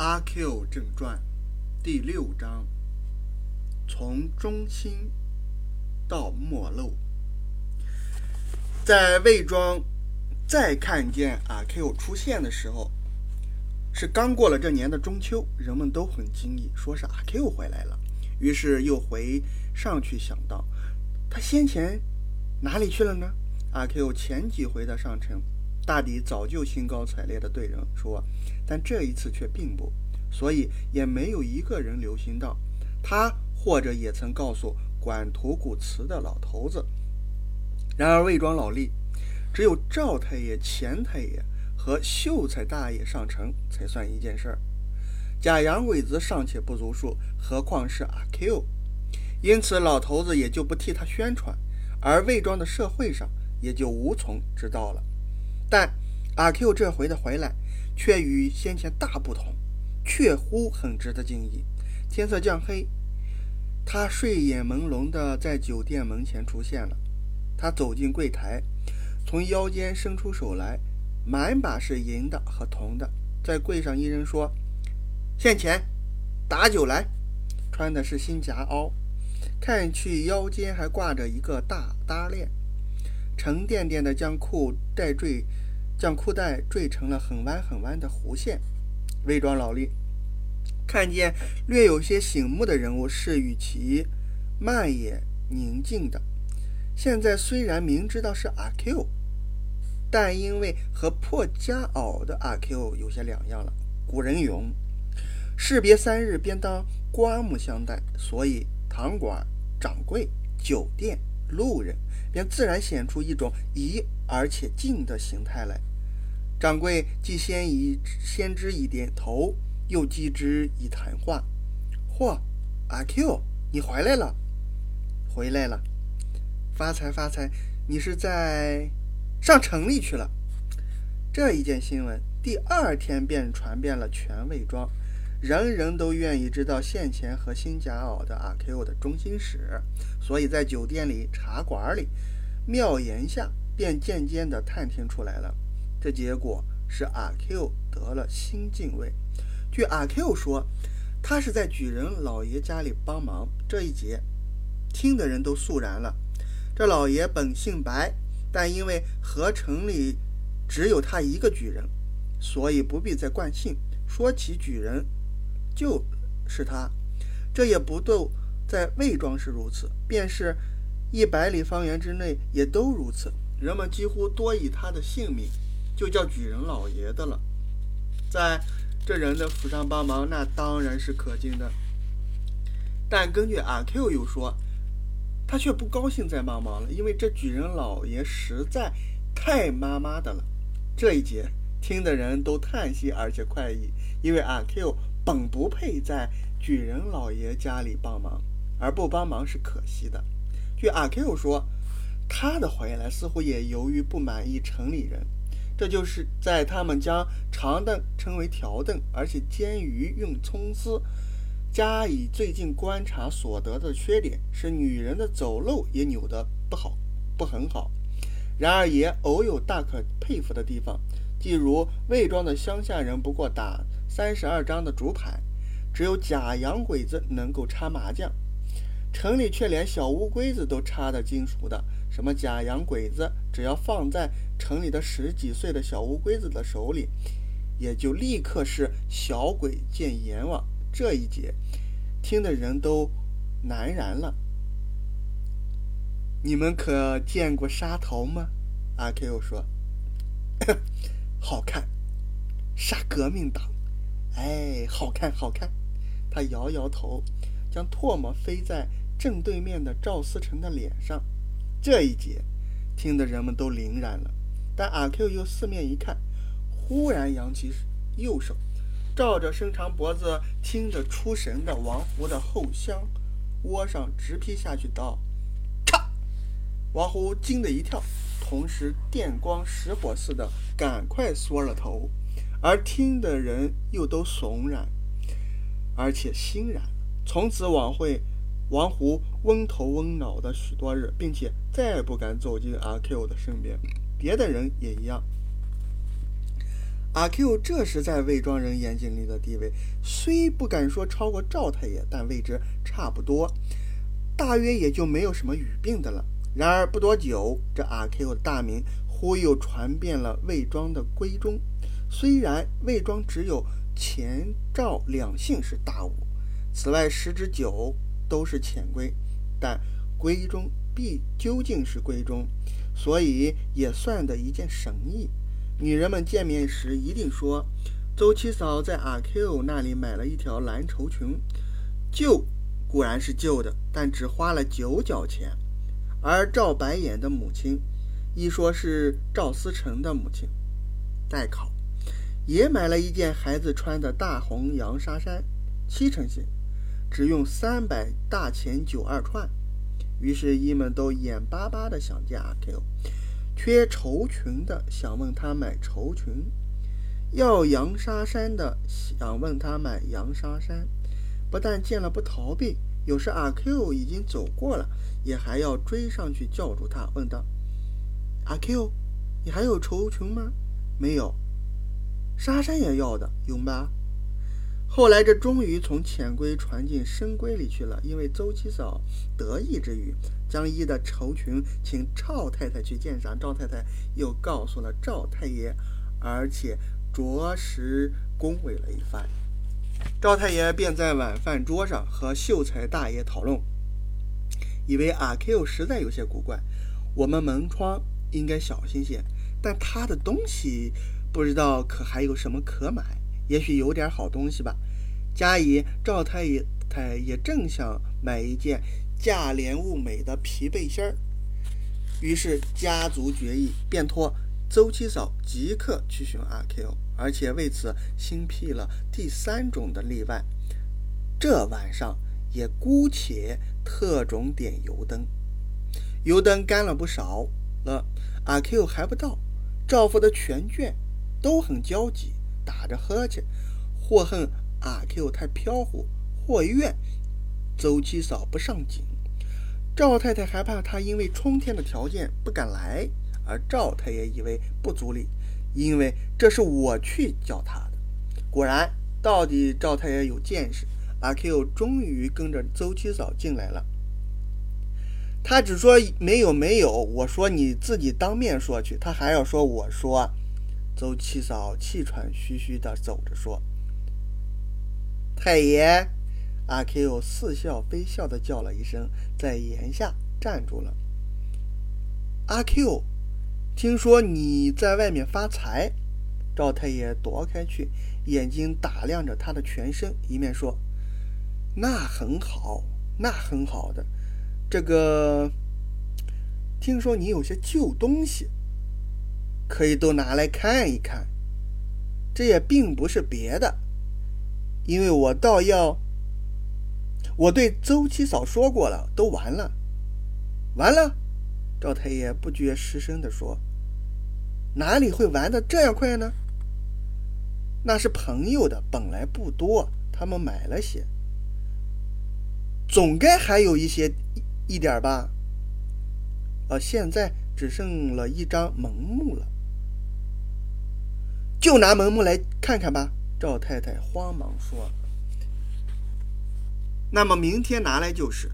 阿 Q 正传第六章：从中心到末路。在魏庄再看见阿 Q 出现的时候，是刚过了这年的中秋，人们都很惊异，说是阿 Q 回来了。于是又回上去想到，他先前哪里去了呢？阿 Q 前几回的上城。大抵早就兴高采烈地对人说，但这一次却并不，所以也没有一个人留心到他，或者也曾告诉管土谷祠的老头子。然而魏庄老吏，只有赵太爷、钱太爷和秀才大爷上城才算一件事儿。假洋鬼子尚且不足数，何况是阿 Q？因此老头子也就不替他宣传，而魏庄的社会上也就无从知道了。但阿 Q 这回的回来，却与先前大不同，确乎很值得敬意。天色将黑，他睡眼朦胧的在酒店门前出现了。他走进柜台，从腰间伸出手来，满把是银的和铜的，在柜上一人说：“现钱，打酒来。”穿的是新夹袄，看去腰间还挂着一个大搭链。沉甸甸的将裤带坠，将裤带坠成了很弯很弯的弧线。伪装老力看见略有些醒目的人物，是与其慢也宁静的。现在虽然明知道是阿 Q，但因为和破夹袄的阿 Q 有些两样了。古人云：“士别三日，便当刮目相待。”所以堂馆、掌柜、酒店、路人。便自然显出一种疑而且敬的形态来。掌柜既先以先知以点头，又击之以谈话。嚯，阿 Q，你回来了！回来了！发财发财！你是在上城里去了？这一件新闻，第二天便传遍了全魏庄。人人都愿意知道现前和新夹袄的阿 Q 的中心史，所以在酒店里、茶馆里、庙檐下，便渐渐地探听出来了。这结果是阿 Q 得了新进位。据阿 Q 说，他是在举人老爷家里帮忙。这一节，听的人都肃然了。这老爷本姓白，但因为河城里只有他一个举人，所以不必再冠姓。说起举人。就是他，这也不都在魏庄是如此，便是一百里方圆之内也都如此。人们几乎多以他的姓名，就叫举人老爷的了。在这人的府上帮忙，那当然是可敬的。但根据阿 Q 又说，他却不高兴再帮忙了，因为这举人老爷实在太妈妈的了。这一节听的人都叹息而且快意，因为阿 Q。本不配在举人老爷家里帮忙，而不帮忙是可惜的。据阿 Q 说，他的回来似乎也由于不满意城里人，这就是在他们将长凳称为条凳，而且煎鱼用葱丝，加以最近观察所得的缺点是女人的走路也扭得不好，不很好。然而也偶有大可佩服的地方，例如魏庄的乡下人不过打。三十二张的竹牌，只有假洋鬼子能够插麻将，城里却连小乌龟子都插得精熟的。什么假洋鬼子，只要放在城里的十几岁的小乌龟子的手里，也就立刻是小鬼见阎王。这一节，听的人都难然了。你们可见过杀头吗？阿 Q 说：“ 好看，杀革命党。”哎，好看，好看！他摇摇头，将唾沫飞在正对面的赵思成的脸上。这一节，听得人们都凛然了。但阿 Q 又四面一看，忽然扬起右手，照着伸长脖子听着出神的王胡的后箱窝上直劈下去，道：“咔！”王胡惊得一跳，同时电光石火似的，赶快缩了头。而听的人又都悚然，而且欣然。从此往会，王胡温头温脑的许多日，并且再也不敢走进阿 Q 的身边。别的人也一样。阿 Q 这时在魏庄人眼睛里的地位，虽不敢说超过赵太爷，但位置差不多，大约也就没有什么语病的了。然而不多久，这阿 Q 的大名忽又传遍了魏庄的闺中。虽然魏庄只有钱赵两姓是大屋，此外十之九都是潜规，但闺中必究竟是闺中，所以也算得一件神意。女人们见面时一定说：“周七嫂在阿 Q 那里买了一条蓝绸裙，旧固然是旧的，但只花了九角钱。”而赵白眼的母亲，一说是赵思成的母亲，代考，也买了一件孩子穿的大红洋纱衫，七成新，只用三百大钱九二串。于是姨们都眼巴巴的想见阿 Q。缺绸裙的想问他买绸裙，要洋纱衫的想问他买洋纱衫，不但见了不逃避，有时阿 Q 已经走过了，也还要追上去叫住他，问道：“阿 Q，你还有绸裙吗？没有，纱衫也要的，有吗？”后来，这终于从浅闺传进深闺里去了。因为周七嫂得意之余，将一的绸裙请赵太太去鉴赏。赵太太又告诉了赵太爷，而且着实恭维了一番。赵太爷便在晚饭桌上和秀才大爷讨论，以为阿 Q 实在有些古怪，我们门窗应该小心些。但他的东西不知道可还有什么可买。也许有点好东西吧。加以赵太爷太也正想买一件价廉物美的皮背心儿，于是家族决议，便托周七嫂即刻去寻阿 Q，而且为此新辟了第三种的例外。这晚上也姑且特种点油灯，油灯干了不少了，阿 Q 还不到。赵府的全眷都很焦急。打着呵欠，或恨阿 Q 太飘忽，或怨周七嫂不上紧。赵太太还怕他因为冲天的条件不敢来，而赵太爷以为不足力，因为这是我去叫他的。果然，到底赵太爷有见识，阿 Q 终于跟着周七嫂进来了。他只说没有没有，我说你自己当面说去，他还要说我说。周七嫂气喘吁吁地走着说：“太爷。”阿 Q 似笑非笑地叫了一声，在檐下站住了。阿 Q，听说你在外面发财？赵太爷躲开去，眼睛打量着他的全身，一面说：“那很好，那很好的。这个，听说你有些旧东西。”可以都拿来看一看，这也并不是别的，因为我倒要，我对周七嫂说过了，都完了，完了。赵太爷不觉失声地说：“哪里会完的这样快呢？那是朋友的，本来不多，他们买了些，总该还有一些一一点吧。呃，现在只剩了一张蒙目了。”就拿门木来看看吧，赵太太慌忙说。那么明天拿来就是。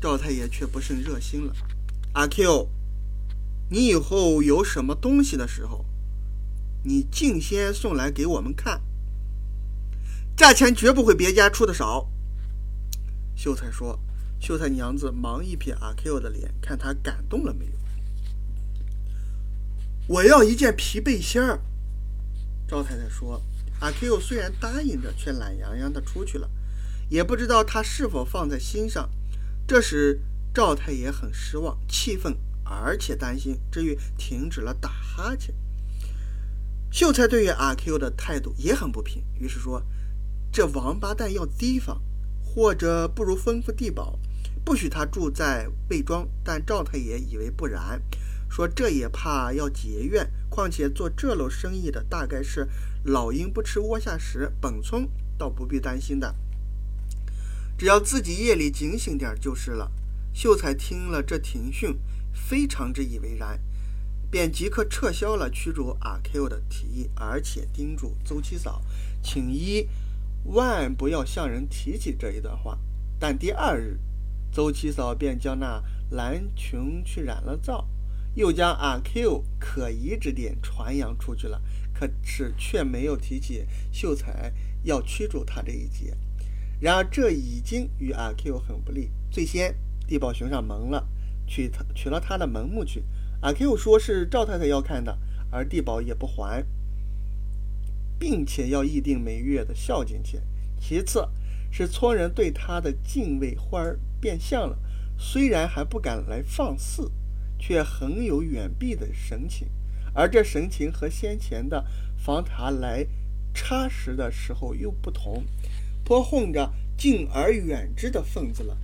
赵太爷却不甚热心了。阿 Q，你以后有什么东西的时候，你尽先送来给我们看。价钱绝不会别家出的少。秀才说。秀才娘子忙一瞥阿 Q 的脸，看他感动了没有。我要一件皮背心儿。赵太太说：“阿 Q 虽然答应着，却懒洋洋的出去了，也不知道他是否放在心上。”这时赵太爷很失望、气愤，而且担心，至于停止了打哈欠。秀才对于阿 Q 的态度也很不平，于是说：“这王八蛋要提防，或者不如吩咐地保，不许他住在魏庄。”但赵太爷以为不然。说这也怕要结怨，况且做这路生意的大概是老鹰不吃窝下食，本村倒不必担心的，只要自己夜里警醒点就是了。秀才听了这庭训，非常之以为然，便即刻撤销了驱逐阿 Q 的提议，而且叮嘱邹七嫂，请一万不要向人提起这一段话。但第二日，邹七嫂便将那蓝裙去染了皂，又将阿 Q 可疑之点传扬出去了，可是却没有提起秀才要驱逐他这一节。然而这已经与阿 Q 很不利。最先地保寻上门了，取他取了他的门目去。阿 Q 说是赵太太要看的，而地保也不还，并且要议定每月的孝敬钱。其次，是村人对他的敬畏忽而变相了，虽然还不敢来放肆，却很有远避的神情。而这神情和先前的防他来插食的时候又不同，颇混着敬而远之的分子了。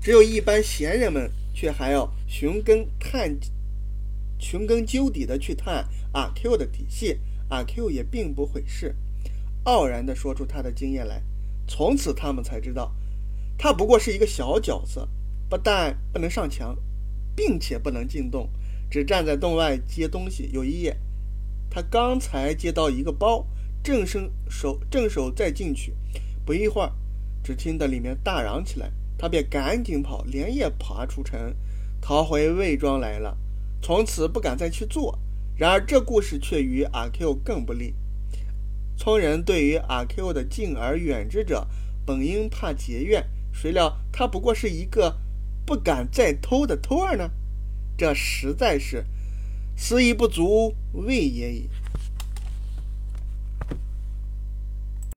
只有一般闲人们，却还要寻根探。寻根究底的去探阿 Q 的底细，阿 Q 也并不悔事，傲然地说出他的经验来。从此他们才知道，他不过是一个小角色，不但不能上墙，并且不能进洞，只站在洞外接东西。有一夜，他刚才接到一个包，正伸手正手再进去，不一会儿，只听得里面大嚷起来，他便赶紧跑，连夜爬出城，逃回魏庄来了。从此不敢再去做。然而这故事却与阿 Q 更不利。村人对于阿 Q 的敬而远之者，本应怕结怨，谁料他不过是一个不敢再偷的偷儿呢？这实在是思意不足，畏也已。